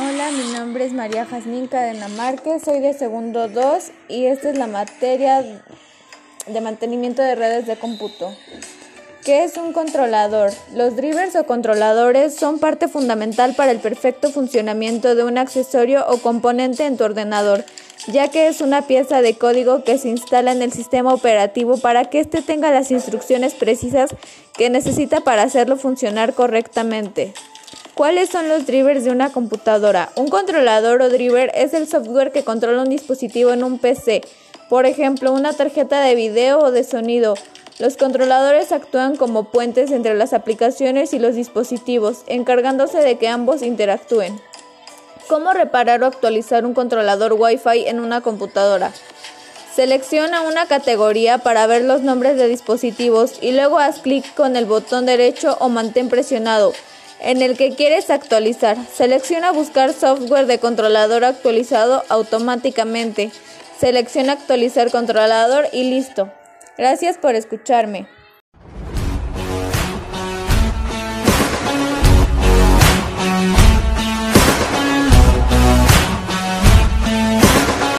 Hola, mi nombre es María Jazmín Cadena Márquez, soy de segundo 2 y esta es la materia de mantenimiento de redes de cómputo. ¿Qué es un controlador? Los drivers o controladores son parte fundamental para el perfecto funcionamiento de un accesorio o componente en tu ordenador, ya que es una pieza de código que se instala en el sistema operativo para que éste tenga las instrucciones precisas que necesita para hacerlo funcionar correctamente. ¿Cuáles son los drivers de una computadora? Un controlador o driver es el software que controla un dispositivo en un PC, por ejemplo, una tarjeta de video o de sonido. Los controladores actúan como puentes entre las aplicaciones y los dispositivos, encargándose de que ambos interactúen. ¿Cómo reparar o actualizar un controlador Wi-Fi en una computadora? Selecciona una categoría para ver los nombres de dispositivos y luego haz clic con el botón derecho o mantén presionado en el que quieres actualizar. Selecciona buscar software de controlador actualizado automáticamente. Selecciona actualizar controlador y listo. Gracias por escucharme.